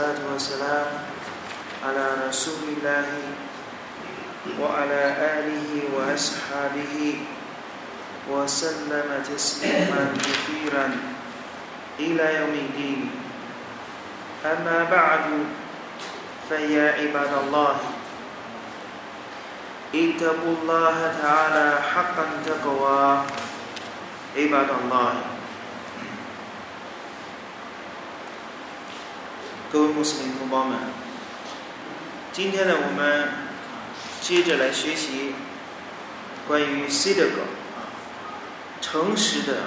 والصلاة والسلام على رسول الله وعلى آله وأصحابه وسلم تسليما كثيرا إلى يوم الدين. أما بعد فيا عباد الله اتقوا الله تعالى حقا تقوى. عباد الله 各位穆斯林同胞们，今天呢，我们接着来学习关于 c i d q 啊诚实的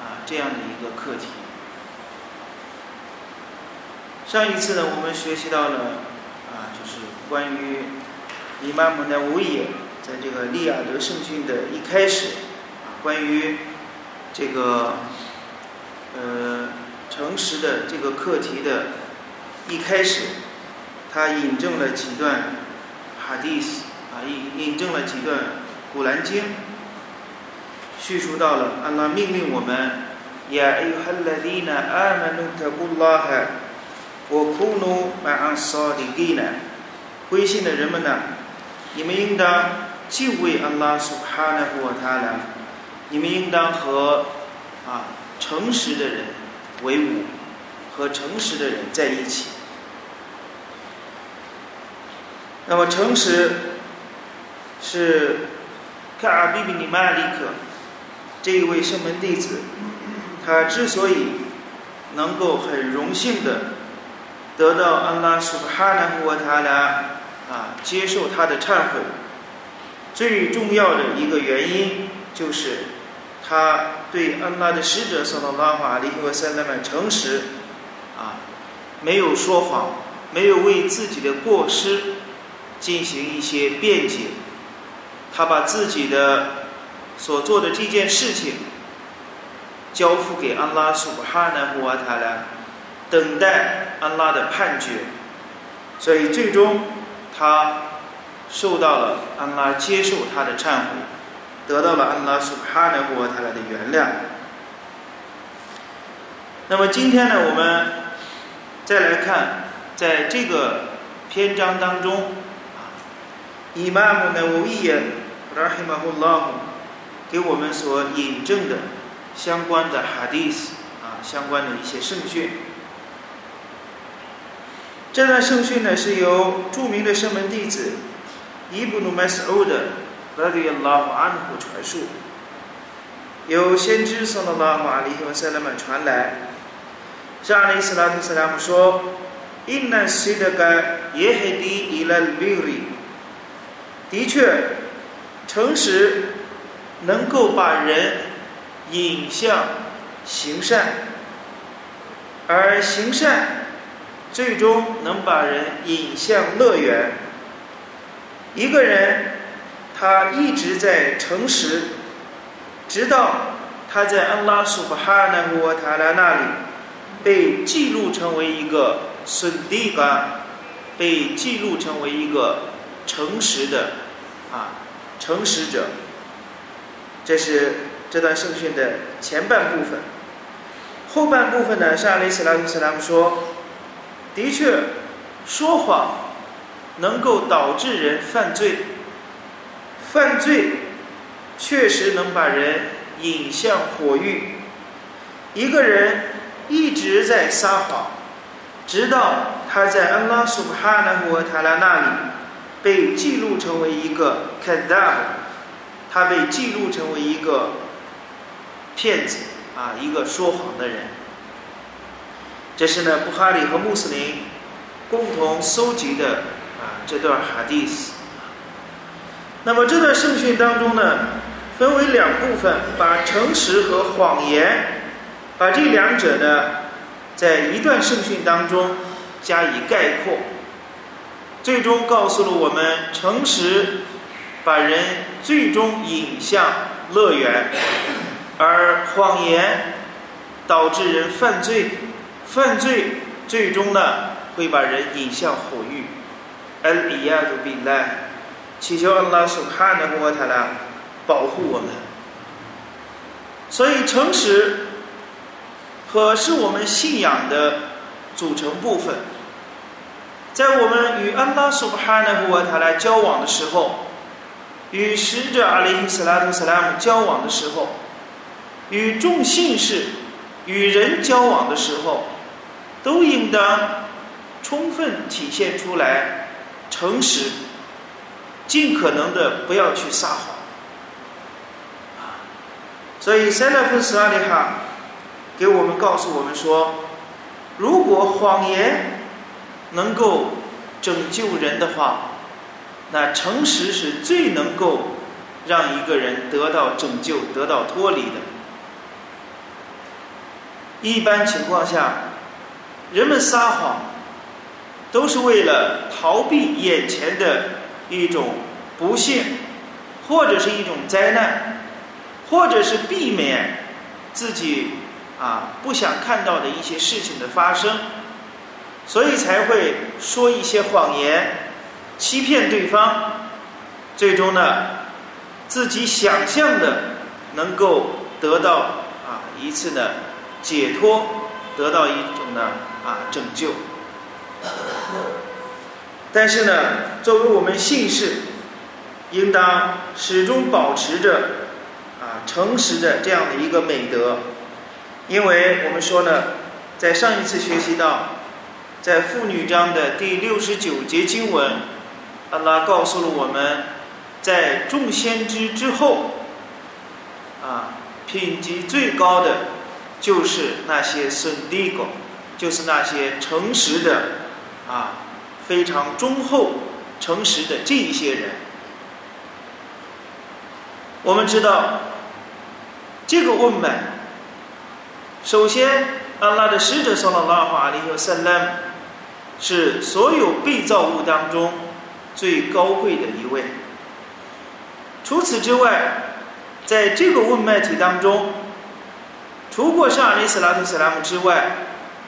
啊这样的一个课题。上一次呢，我们学习到了啊，就是关于伊玛目的维也在这个利亚德圣训的一开始啊，关于这个呃诚实的这个课题的。一开始，他引证了几段哈迪斯啊，引引证了几段古兰经，叙述到了安拉命令我们呀，哎呦哈拉迪纳阿曼努特古拉哈，我库努马安萨迪基呢，归信的人们呢，你们应当敬畏安拉苏哈纳布塔拉，你们应当和啊诚实的人为伍，和诚实的人在一起。那么，诚实是卡阿比比尼玛里克这一位圣门弟子，他之所以能够很荣幸的得到安拉苏哈纳胡塔拉啊接受他的忏悔，最重要的一个原因就是他对安拉的使者萨拉拉法里和塞勒曼诚实啊，没有说谎，没有为自己的过失。进行一些辩解，他把自己的所做的这件事情交付给安拉苏哈纳胡瓦塔拉，等待安拉的判决，所以最终他受到了安拉接受他的忏悔，得到了安拉苏哈纳胡瓦塔拉的原谅。那么今天呢，我们再来看在这个篇章当中。伊玛目呢，无伊耶，拉希马胡拉姆，给我们所引证的相关的哈迪斯啊，相关的一些圣训。这段圣训呢，是由著名的圣门弟子伊布努麦斯欧的拉迪拉胡安胡传述，由先知萨拉拉法里和塞勒曼传来。沙利斯拉特斯拉姆说：“因那西德盖耶海迪伊拉比里。”的确，诚实能够把人引向行善，而行善最终能把人引向乐园。一个人他一直在诚实，直到他在安拉苏巴哈纳沃塔拉那里被记录成为一个孙迪嘎，被记录成为一个。诚实的啊，诚实者，这是这段圣训的前半部分。后半部分呢，是阿里斯拉图斯拉姆说，的确，说谎能够导致人犯罪，犯罪确实能把人引向火狱。一个人一直在撒谎，直到他在安拉苏哈纳胡塔拉那里。被记录成为一个 kadab，他被记录成为一个骗子啊，一个说谎的人。这是呢，布哈里和穆斯林共同搜集的啊这段哈迪斯。那么这段圣训当中呢，分为两部分，把诚实和谎言，把这两者呢，在一段圣训当中加以概括。最终告诉了我们，诚实把人最终引向乐园，而谎言导致人犯罪，犯罪最终呢会把人引向火狱。al i y a d b i 祈求阿拉苏哈纳穆塔拉保护我们。所以，诚实和是我们信仰的组成部分。在我们与安拉苏哈纳胡瓦塔来交往的时候，与使者阿里·斯拉图·斯拉姆交往的时候，与众信士、与人交往的时候，都应当充分体现出来诚实，尽可能的不要去撒谎。所以，塞勒夫斯阿里哈给我们告诉我们说，如果谎言能够拯救人的话，那诚实是最能够让一个人得到拯救、得到脱离的。一般情况下，人们撒谎都是为了逃避眼前的一种不幸，或者是一种灾难，或者是避免自己啊不想看到的一些事情的发生，所以才会说一些谎言。欺骗对方，最终呢，自己想象的能够得到啊一次的解脱，得到一种呢啊拯救。但是呢，作为我们信士，应当始终保持着啊诚实的这样的一个美德，因为我们说呢，在上一次学习到，在妇女章的第六十九节经文。安拉告诉了我们，在众先知之后，啊，品级最高的就是那些孙弟狗，就是那些诚实的，啊，非常忠厚、诚实的这一些人。我们知道，这个问门，首先，安拉的使者（说了拉话）阿里和萨拉是所有被造物当中。最高贵的一位。除此之外，在这个问脉体当中，除过上阿里斯拉特·斯拉姆之外，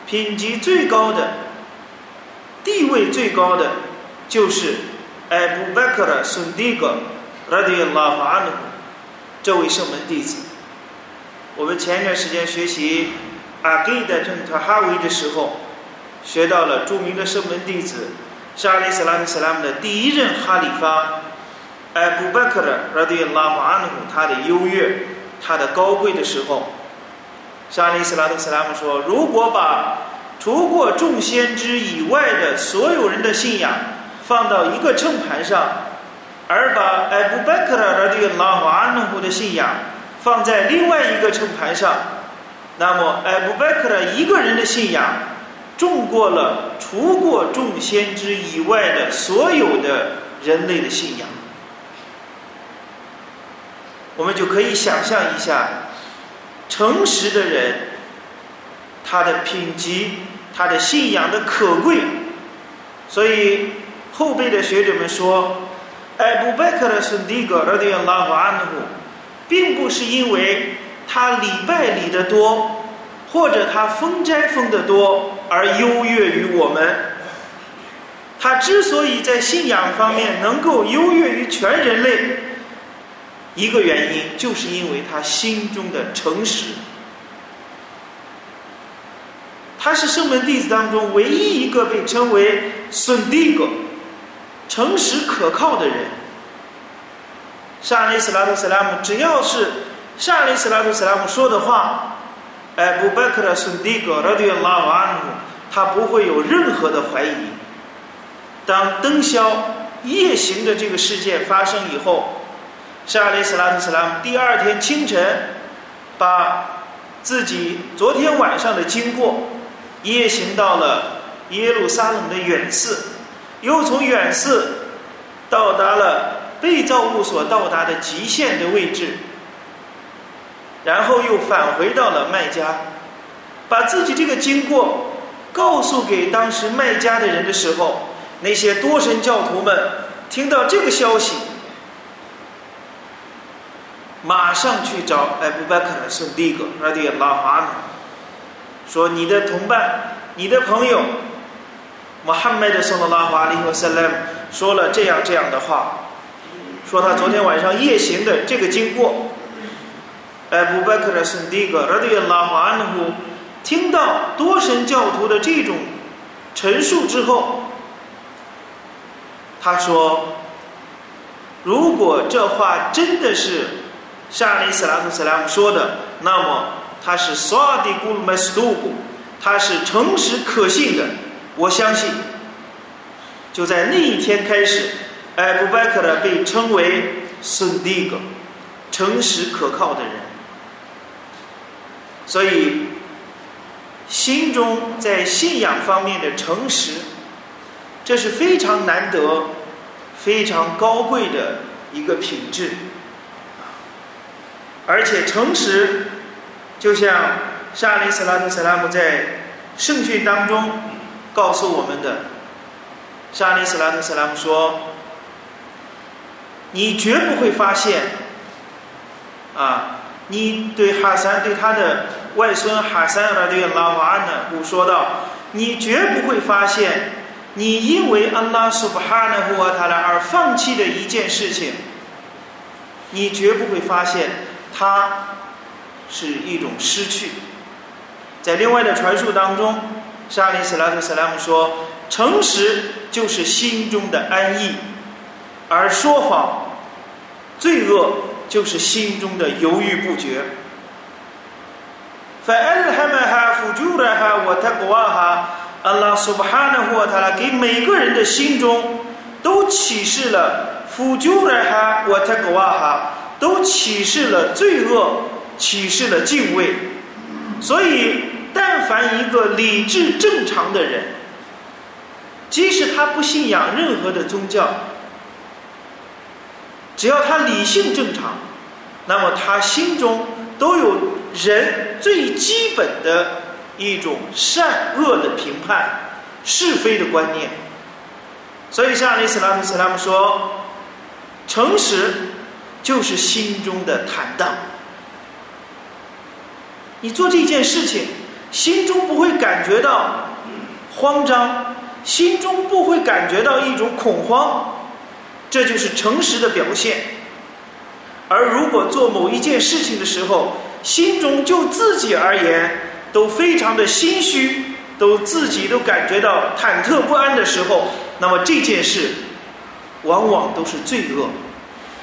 品级最高的、地位最高的，就是艾布·贝克的孙迪格·拉迪拉法安努这位圣门弟子。我们前一段时间学习阿吉的正特哈维的时候，学到了著名的圣门弟子。沙利斯拉特·斯拉姆的第一任哈里发，艾布·贝克的拉迪拉法安努他的优越、他的高贵的时候，沙利斯拉特·斯拉姆说：“如果把除过众先知以外的所有人的信仰放到一个秤盘上，而把艾布·贝克的拉迪拉法安努的信仰放在另外一个秤盘上，那么艾布·贝克的一个人的信仰。”重过了除过众先知以外的所有的人类的信仰，我们就可以想象一下，诚实的人，他的品级，他的信仰的可贵。所以后辈的学者们说，艾布贝克的孙迪格拉迪亚拉瓦安努，并不是因为他礼拜礼的多。或者他封斋封的多而优越于我们，他之所以在信仰方面能够优越于全人类，一个原因就是因为他心中的诚实。他是圣门弟子当中唯一一个被称为孙弟格，诚实可靠的人。沙利斯拉图斯拉姆只要是沙利斯拉图斯拉姆说的话。艾布贝克的孙弟格拉迪拉瓦安努，他不会有任何的怀疑。当灯宵夜行的这个事件发生以后，沙利斯拉特斯拉姆第二天清晨，把自己昨天晚上的经过夜行到了耶路撒冷的远寺，又从远寺到达了被造物所到达的极限的位置。然后又返回到了麦加，把自己这个经过告诉给当时麦加的人的时候，那些多神教徒们听到这个消息，马上去找艾布·贝克的孙弟格拉迪拉哈呢，说你的同伴、你的朋友穆罕默德·圣拉哈利和塞勒姆说了这样这样的话，说他昨天晚上夜行的这个经过。艾布·贝克的孙弟格拉迪亚拉华安努，听到多神教徒的这种陈述之后，他说：“如果这话真的是沙利斯拉图斯拉姆说的，那么他是萨迪古鲁麦斯杜古，他是诚实可信的。我相信，就在那一天开始，艾布拜克的被称为孙迪格，诚实可靠的人。所以。”心中在信仰方面的诚实，这是非常难得、非常高贵的一个品质。而且诚实，就像沙利斯拉特·萨拉姆在圣训当中告诉我们的，沙利斯拉特·萨拉姆说：“你绝不会发现，啊，你对哈三对他的。”外孙哈三拉对拉瓦安呢，古说道：“你绝不会发现，你因为安拉苏巴哈纳胡瓦塔拉而放弃的一件事情，你绝不会发现它是一种失去。”在另外的传述当中，沙利斯拉特·萨拉姆说：“诚实就是心中的安逸，而说谎、罪恶就是心中的犹豫不决。” فألهمها فجورها وتقواها 阿拉苏巴哈纳霍塔拉给每个人的心中都启示了福救了哈我特格瓦哈都启示了罪恶启示了敬畏所以但凡一个理智正常的人即使他不信仰任何的宗教 只要他理性正常那么他心中都有人最基本的一种善恶的评判、是非的观念，所以像阿里斯拉夫斯拉姆说，诚实就是心中的坦荡。你做这件事情，心中不会感觉到慌张，心中不会感觉到一种恐慌，这就是诚实的表现。而如果做某一件事情的时候，心中就自己而言都非常的心虚，都自己都感觉到忐忑不安的时候，那么这件事往往都是罪恶。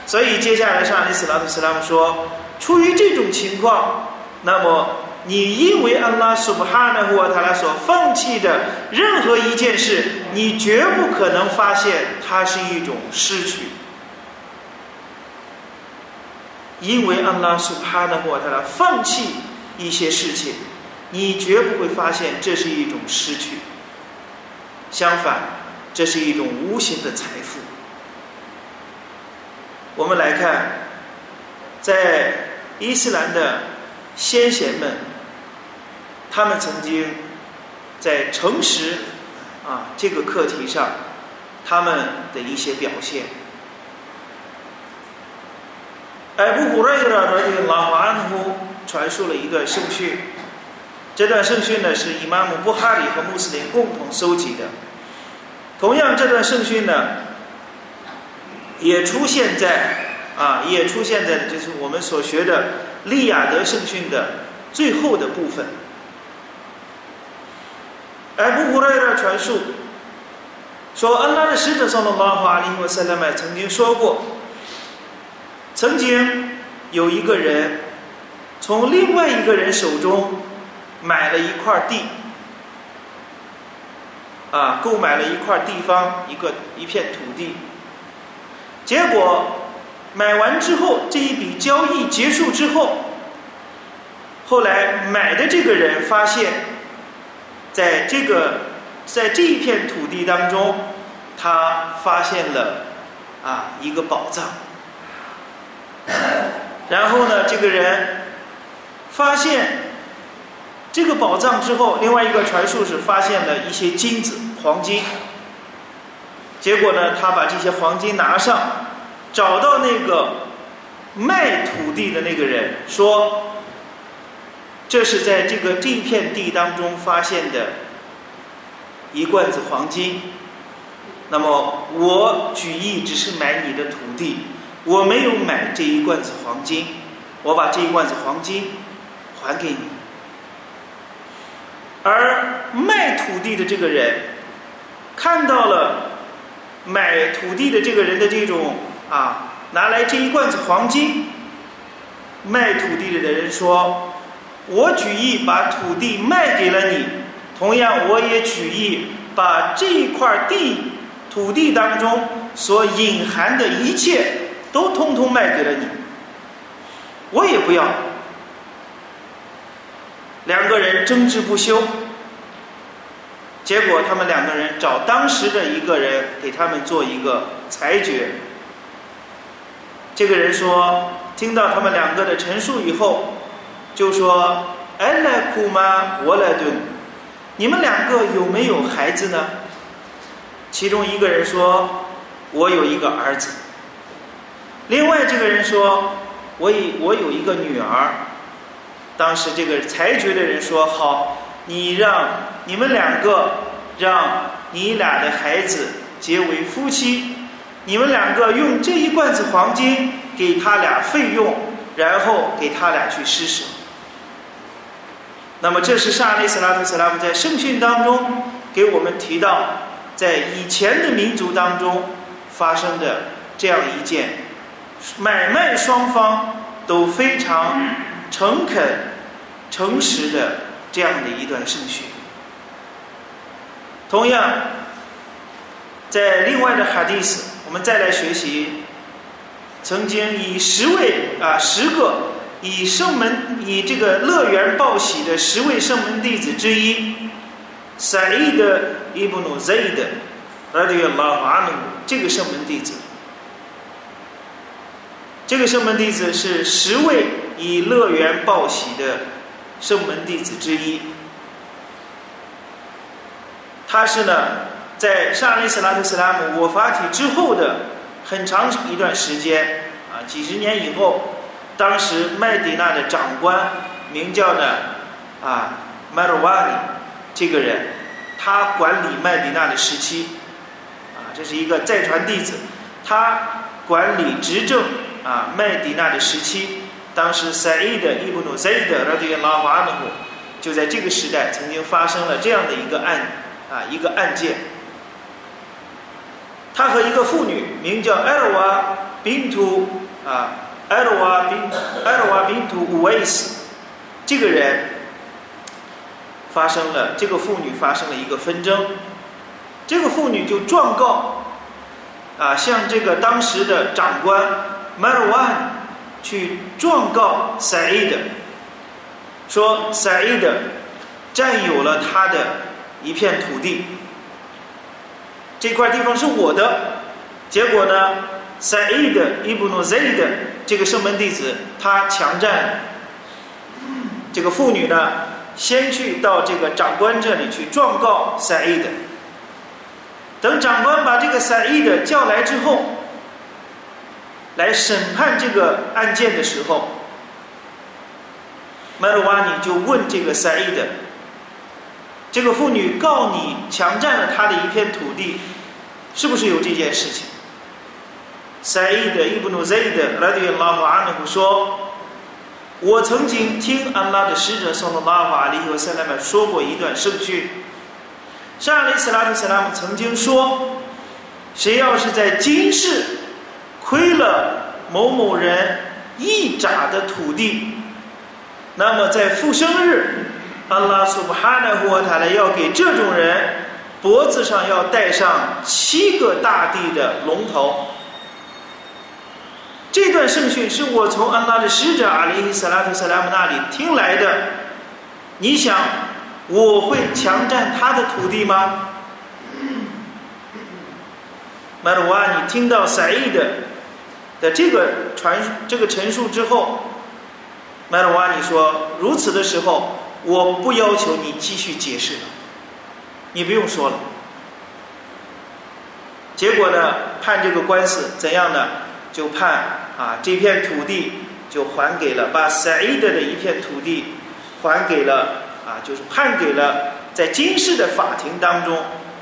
所以接下来上里斯拉的斯拉姆说，出于这种情况，那么你因为安拉苏布哈纳胡塔拉所放弃的任何一件事，你绝不可能发现它是一种失去。因为安拉苏帕纳霍他拉放弃一些事情，你绝不会发现这是一种失去。相反，这是一种无形的财富。我们来看，在伊斯兰的先贤们，他们曾经在诚实啊这个课题上，他们的一些表现。艾布胡瑞拉的拉马安呼传述了一段圣训，这段圣训呢是伊玛目布哈里和穆斯林共同搜集的。同样，这段圣训呢也出现在啊，也出现在就是我们所学的利雅德圣训的最后的部分。艾布胡瑞拉传述说，安拉的使者（上的拉哈里和塞拉麦）曾经说过。曾经有一个人从另外一个人手中买了一块地，啊，购买了一块地方，一个一片土地。结果买完之后，这一笔交易结束之后，后来买的这个人发现，在这个在这一片土地当中，他发现了啊一个宝藏。然后呢，这个人发现这个宝藏之后，另外一个传述是发现了一些金子、黄金。结果呢，他把这些黄金拿上，找到那个卖土地的那个人，说：“这是在这个这片地当中发现的一罐子黄金。那么我举意只是买你的土地。”我没有买这一罐子黄金，我把这一罐子黄金还给你。而卖土地的这个人看到了买土地的这个人的这种啊，拿来这一罐子黄金，卖土地的人说：“我举意把土地卖给了你，同样我也举意把这块地土地当中所隐含的一切都通通卖给了你，我也不要。”两个人争执不休。结果，他们两个人找当时的一个人给他们做一个裁决。这个人说，听到他们两个的陈述以后，就说：“哎，来库吗？我来顿，你们两个有没有孩子呢？”其中一个人说：“我有一个儿子。”另外这个人说：“我有我有一个女儿。”当时这个裁决的人说：“好。”你让你们两个，让你俩的孩子结为夫妻，你们两个用这一罐子黄金给他俩费用，然后给他俩去施舍。那么，这是沙利斯拉特斯拉姆在圣训当中给我们提到，在以前的民族当中发生的这样一件买卖双方都非常诚恳、诚实的。这样的一段圣训。同样，在另外的哈迪斯，我们再来学习，曾经以十位啊十个以圣门以这个乐园报喜的十位圣门弟子之一，赛义德伊布努 Z 的拉迪亚拉瓦努这个圣门弟子，这个圣门弟子是十位以乐园报喜的。圣门弟子之一，他是呢，在沙利斯拉特斯拉姆我发体之后的很长一段时间啊，几十年以后，当时麦迪娜的长官名叫呢啊麦罗瓦尼这个人，他管理麦迪娜的时期啊，这是一个再传弟子，他管理执政啊麦迪娜的时期。当时赛义的伊布努赛义的拉迪拉华努就在这个时代曾经发生了这样的一个案啊一个案件。他和一个妇女名叫埃尔瓦宾图啊 Elwa bin Elwa bin ways 这个人发生了，这个妇女发生了一个纷争，这个妇女就状告啊，向这个当时的长官 Marwan 去状告 Sa'id，说 Sa'id 占有了他的一片土地，这块地方是我的。结果呢，Sa'id ibn Zaid。这个圣门弟子他强占，这个妇女呢，先去到这个长官这里去状告赛义的。等长官把这个赛义的叫来之后。来审判这个案件的时候，麦鲁瓦尼就问这个赛义的：“这个妇女告你强占了她的一片土地，是不是有这件事情？”赛义的伊布努赛义的拉迪拉瓦阿努说：“我曾经听安拉的使者送了拉瓦里和塞拉曼说过一段圣训，沙利斯拉特塞拉姆曾经说，谁要是在今世。”亏了某某人一扎的土地，那么在复生日，阿拉苏布哈纳胡塔勒要给这种人脖子上要戴上七个大地的龙头。这段圣训是我从安拉的使者阿里萨拉特萨拉姆那里听来的。你想我会强占他的土地吗？马鲁瓦，你听到赛义的？的这个传这个陈述之后，麦鲁瓦尼说：“如此的时候，我不要求你继续解释了，你不用说了。”结果呢，判这个官司怎样呢？就判啊，这片土地就还给了，把赛义德的一片土地还给了啊，就是判给了在今世的法庭当中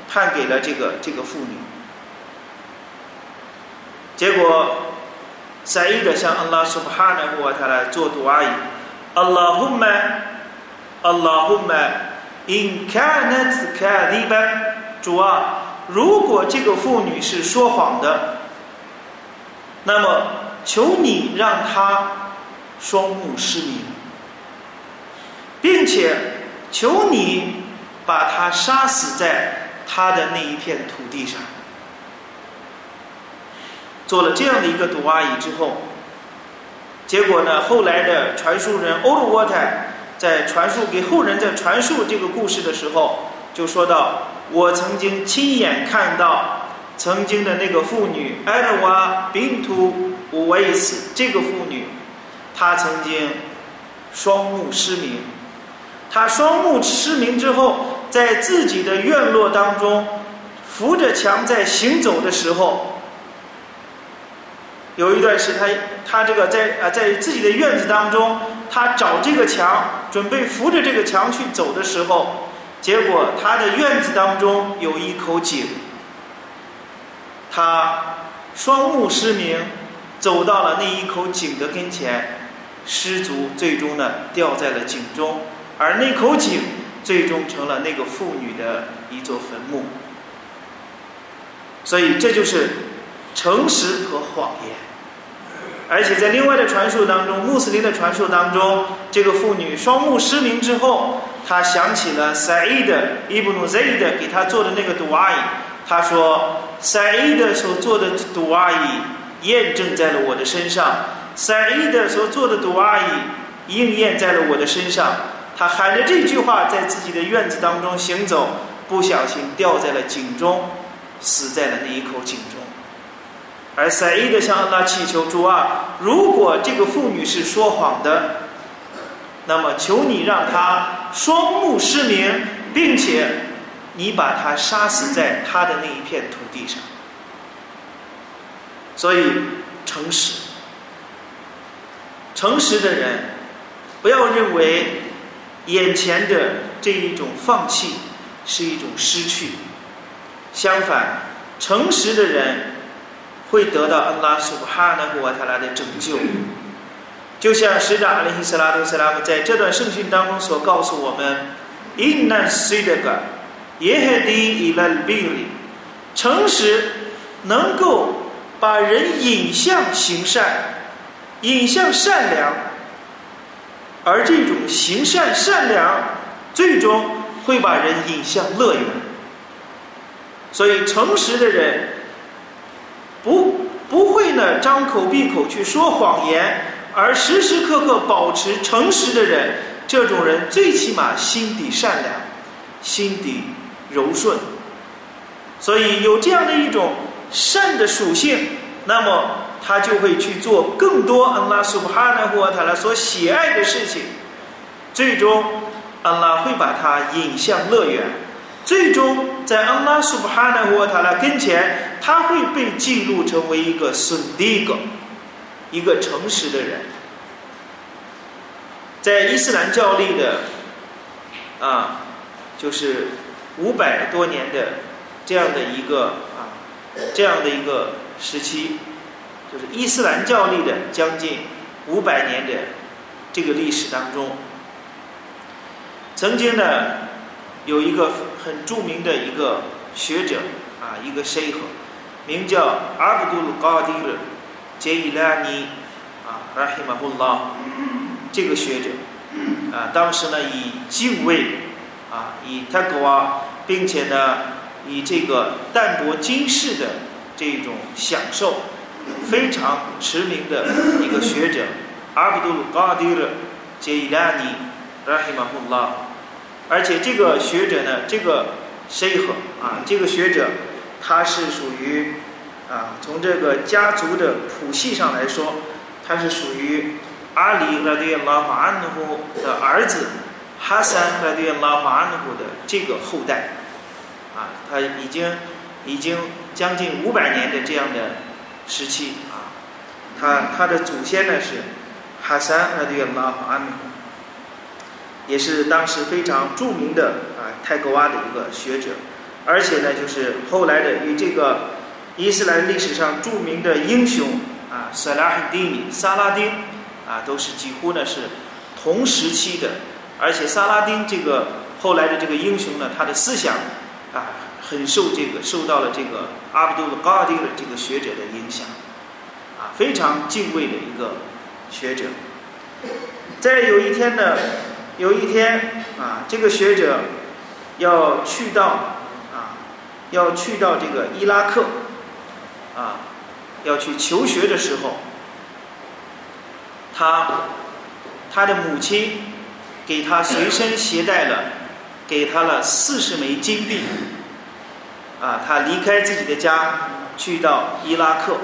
判给了这个这个妇女。结果。赛义德向安拉苏布哈纳和他来做杜阿伊，阿拉胡玛，阿拉胡玛，因卡纳兹卡迪班，主啊，如果这个妇女是说谎的，那么求你让她双目失明，并且求你把她杀死在他的那一片土地上。做了这样的一个毒阿姨之后，结果呢，后来的传述人欧鲁沃泰在传述给后人在传述这个故事的时候，就说到：“我曾经亲眼看到曾经的那个妇女埃尔瓦宾图乌维斯这个妇女，她曾经双目失明。她双目失明之后，在自己的院落当中扶着墙在行走的时候。”有一段是他，他这个在啊，在自己的院子当中，他找这个墙，准备扶着这个墙去走的时候，结果他的院子当中有一口井，他双目失明，走到了那一口井的跟前，失足最终呢掉在了井中，而那口井最终成了那个妇女的一座坟墓。所以这就是诚实和谎言。而且在另外的传说当中，穆斯林的传说当中，这个妇女双目失明之后，她想起了赛伊德伊布努赛伊德给她做的那个 dua 他，说：“赛伊德所做的毒阿姨验证在了我的身上，赛伊德所做的毒阿姨应验在了我的身上。”他喊着这句话，在自己的院子当中行走，不小心掉在了井中，死在了那一口井中。而赛义的向阿拉祈求主啊，如果这个妇女是说谎的，那么求你让她双目失明，并且你把他杀死在他的那一片土地上。所以，诚实，诚实的人，不要认为眼前的这一种放弃是一种失去，相反，诚实的人。会得到安拉苏哈纳古瓦塔拉的拯救，就像使者阿里希斯拉图斯拉姆在这段圣训当中所告诉我们：“Inna sidqa yehdi ilal bir”，诚实能够把人引向行善，引向善良，而这种行善善良，最终会把人引向乐园。所以，诚实的人。不不会呢，张口闭口去说谎言，而时时刻刻保持诚实的人，这种人最起码心底善良，心底柔顺。所以有这样的一种善的属性，那么他就会去做更多安拉苏哈纳胡塔拉所喜爱的事情，最终安拉会把他引向乐园。最终，在安拉苏布哈纳胡塔拉跟前，他会被记录成为一个孙迪格，一个诚实的人。在伊斯兰教历的啊，就是五百多年的这样的一个啊，这样的一个时期，就是伊斯兰教历的将近五百年的这个历史当中，曾经呢。有一个很著名的一个学者啊，一个 sheikh，名叫阿卜杜鲁高迪尔杰伊拉尼啊，rahimahullah，这个学者啊，当时呢以敬畏啊，以 taqwa，并且呢以这个淡泊今世的这种享受，非常驰名的一个学者 阿卜杜鲁高迪尔杰伊拉尼，rahimahullah。而且这个学者呢，这个 sheikh 啊，这个学者，他是属于啊，从这个家族的谱系上来说，他是属于阿里拉迪拉法安努夫的儿子哈桑拉迪拉法安努夫的这个后代，啊，他已经已经将近五百年的这样的时期啊，他他的祖先呢是哈桑阿迪拉法安努夫。也是当时非常著名的啊泰戈瓦的一个学者，而且呢，就是后来的与这个伊斯兰历史上著名的英雄啊萨拉哈蒂尼萨拉丁啊，都是几乎呢是同时期的，而且萨拉丁这个后来的这个英雄呢，他的思想啊很受这个受到了这个阿卜杜勒·嘎迪尔这个学者的影响，啊，非常敬畏的一个学者。在有一天呢，有一天啊，这个学者要去到啊，要去到这个伊拉克啊，要去求学的时候，他他的母亲给他随身携带了，给他了四十枚金币。啊，他离开自己的家，去到伊拉克，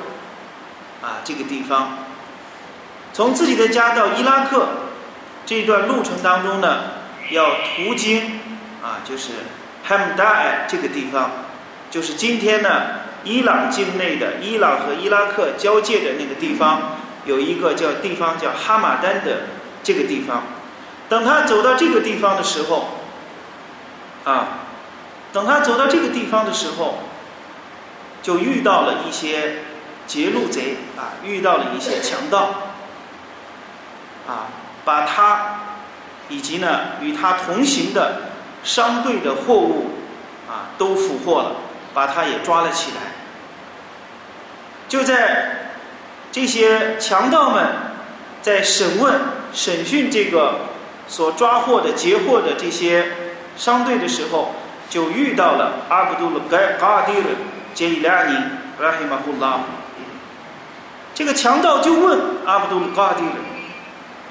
啊，这个地方，从自己的家到伊拉克这段路程当中呢，要途经啊，就是哈姆达尔这个地方，就是今天呢，伊朗境内的伊朗和伊拉克交界的那个地方，有一个叫地方叫哈马丹的这个地方。等他走到这个地方的时候，啊。等他走到这个地方的时候，就遇到了一些劫路贼啊，遇到了一些强盗，啊，把他以及呢与他同行的商队的货物啊都俘获了，把他也抓了起来。就在这些强盗们在审问、审讯这个所抓获的劫获的这些商队的时候。就遇到了阿卜杜勒·盖嘎迪尔·杰伊拉尼，拉希马胡拉。这个强盗就问阿卜杜勒·嘎迪尔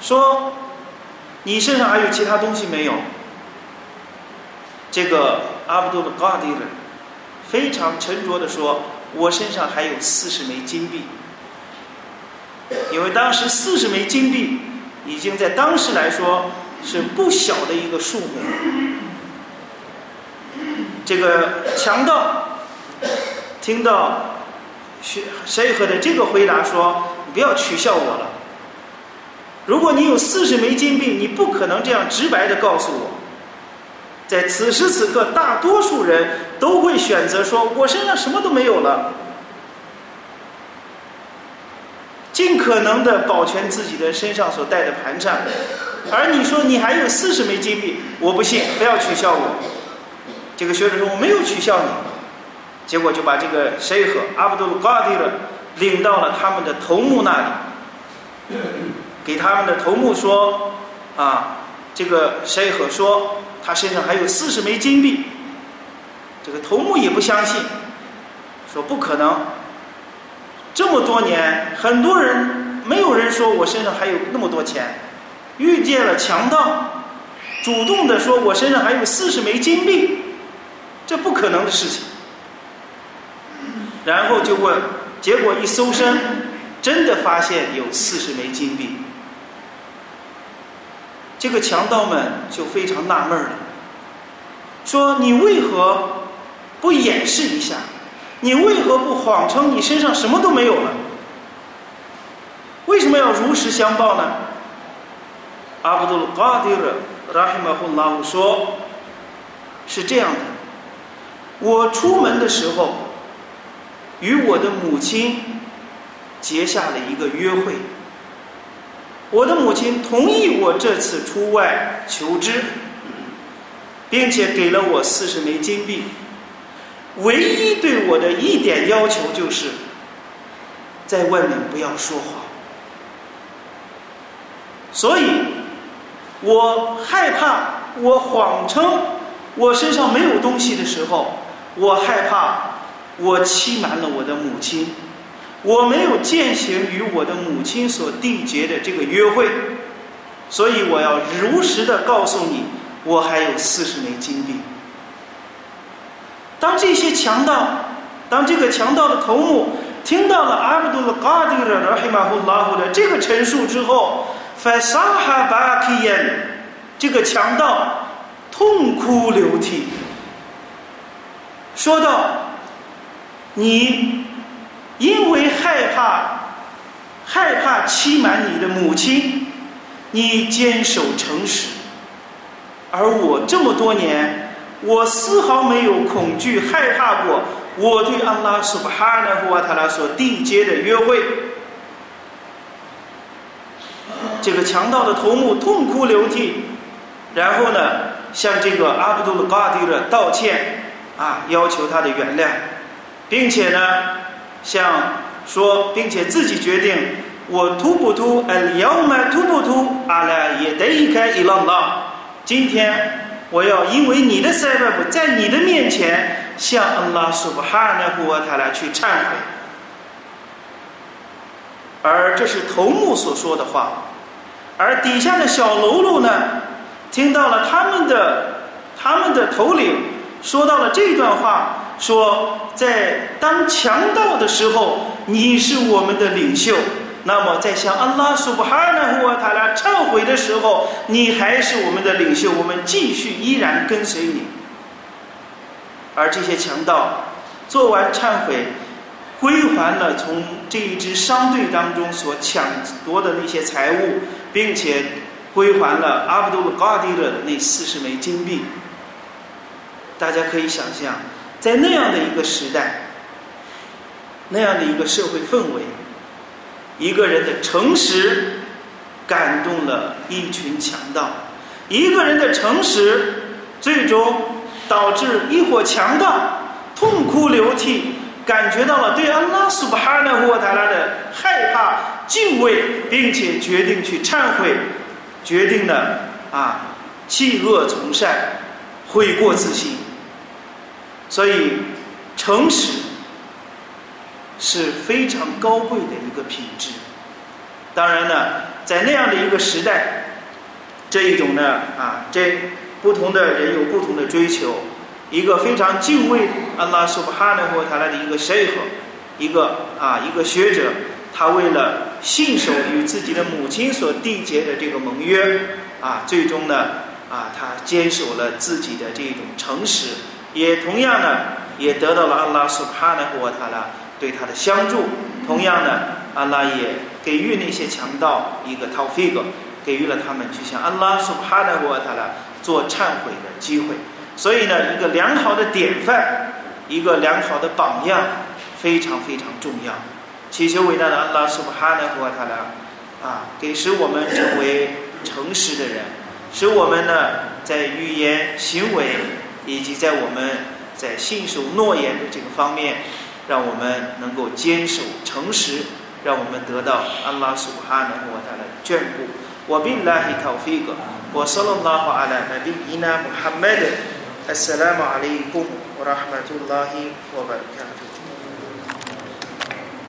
说：“你身上还有其他东西没有？”这个阿卜杜勒·嘎迪尔非常沉着的说：“我身上还有四十枚金币，因为当时四十枚金币已经在当时来说是不小的一个数目。”这个强盗听到谁谁和的这个回答说：“不要取笑我了。如果你有四十枚金币，你不可能这样直白的告诉我。”在此时此刻，大多数人都会选择说：“我身上什么都没有了。”尽可能的保全自己的身上所带的盘缠。而你说你还有四十枚金币，我不信，不要取笑我。这个学者说：“我没有取笑你。”结果就把这个谁和阿卜杜鲁嘎迪勒领到了他们的头目那里，给他们的头目说：“啊，这个谁和说他身上还有四十枚金币。”这个头目也不相信，说：“不可能！这么多年，很多人没有人说我身上还有那么多钱。遇见了强盗，主动的说我身上还有四十枚金币。”这不可能的事情，然后就问，结果一搜身，真的发现有四十枚金币。这个强盗们就非常纳闷了，说：“你为何不掩饰一下？你为何不谎称你身上什么都没有了？为什么要如实相报呢？”阿卜杜勒·嘎迪尔拉希马胡拉说：“是这样的。”我出门的时候，与我的母亲结下了一个约会。我的母亲同意我这次出外求知，并且给了我四十枚金币。唯一对我的一点要求就是，在外面不要说谎。所以，我害怕我谎称我身上没有东西的时候。我害怕，我欺瞒了我的母亲，我没有践行与我的母亲所缔结的这个约会，所以我要如实的告诉你，我还有四十枚金币。当这些强盗，当这个强盗的头目听到了阿卜杜勒·嘎迪尔的黑马胡拉胡的这个陈述之后，法沙哈巴提耶，这个强盗痛哭流涕。说到你因为害怕害怕欺瞒你的母亲，你坚守诚实，而我这么多年，我丝毫没有恐惧害怕过我对安拉苏巴哈纳胡瓦塔拉所缔结的约会。这个强盗的头目痛哭流涕，然后呢，向这个阿卜杜勒·嘎迪勒道歉。啊要求他的原谅，并且呢，像说，并且自己决定，我突不突，呃，要么突不突，阿拉也得一开一浪浪。今天我要因为你的塞巴布，在你的面前向安拉苏巴哈纳胡瓦塔拉去忏悔。而这是头目所说的话，而底下的小喽啰呢，听到了他们的他们的头领说到了这段话，说在当强盗的时候，你是我们的领袖；那么在向安拉苏布哈纳胡瓦塔拉忏悔的时候，你还是我们的领袖，我们继续依然跟随你。而这些强盗做完忏悔。归还了从这一支商队当中所抢夺的那些财物，并且归还了阿卜杜勒·高迪的那四十枚金币。大家可以想象，在那样的一个时代，那样的一个社会氛围，一个人的诚实感动了一群强盗，一个人的诚实最终导致一伙强盗痛哭流涕。感觉到了对安拉苏巴哈纳沃塔拉的害怕、敬畏，并且决定去忏悔，决定了啊弃恶从善，悔过自新。所以，诚实是非常高贵的一个品质。当然呢，在那样的一个时代，这一种呢啊，这不同的人有不同的追求。一个非常敬畏安拉苏巴哈纳和塔拉的一个谁和一个啊一个学者，他为了信守与自己的母亲所缔结的这个盟约，啊，最终呢啊他坚守了自己的这种诚实，也同样呢也得到了阿拉苏巴哈纳和塔拉对他的相助，同样呢阿拉也给予那些强盗一个 tawfiq，给予了他们去向阿拉苏巴哈纳和塔拉做忏悔的机会。所以呢，一个良好的典范，一个良好的榜样，非常非常重要。祈求伟大的阿拉苏巴哈纳胡塔拉啊，给使我们成为诚实的人，使我们呢在语言、行为以及在我们在信守诺言的这个方面，让我们能够坚守诚实，让我们得到安拉苏哈的莫大的眷顾。我并拉黑，我拉阿，我拉，我。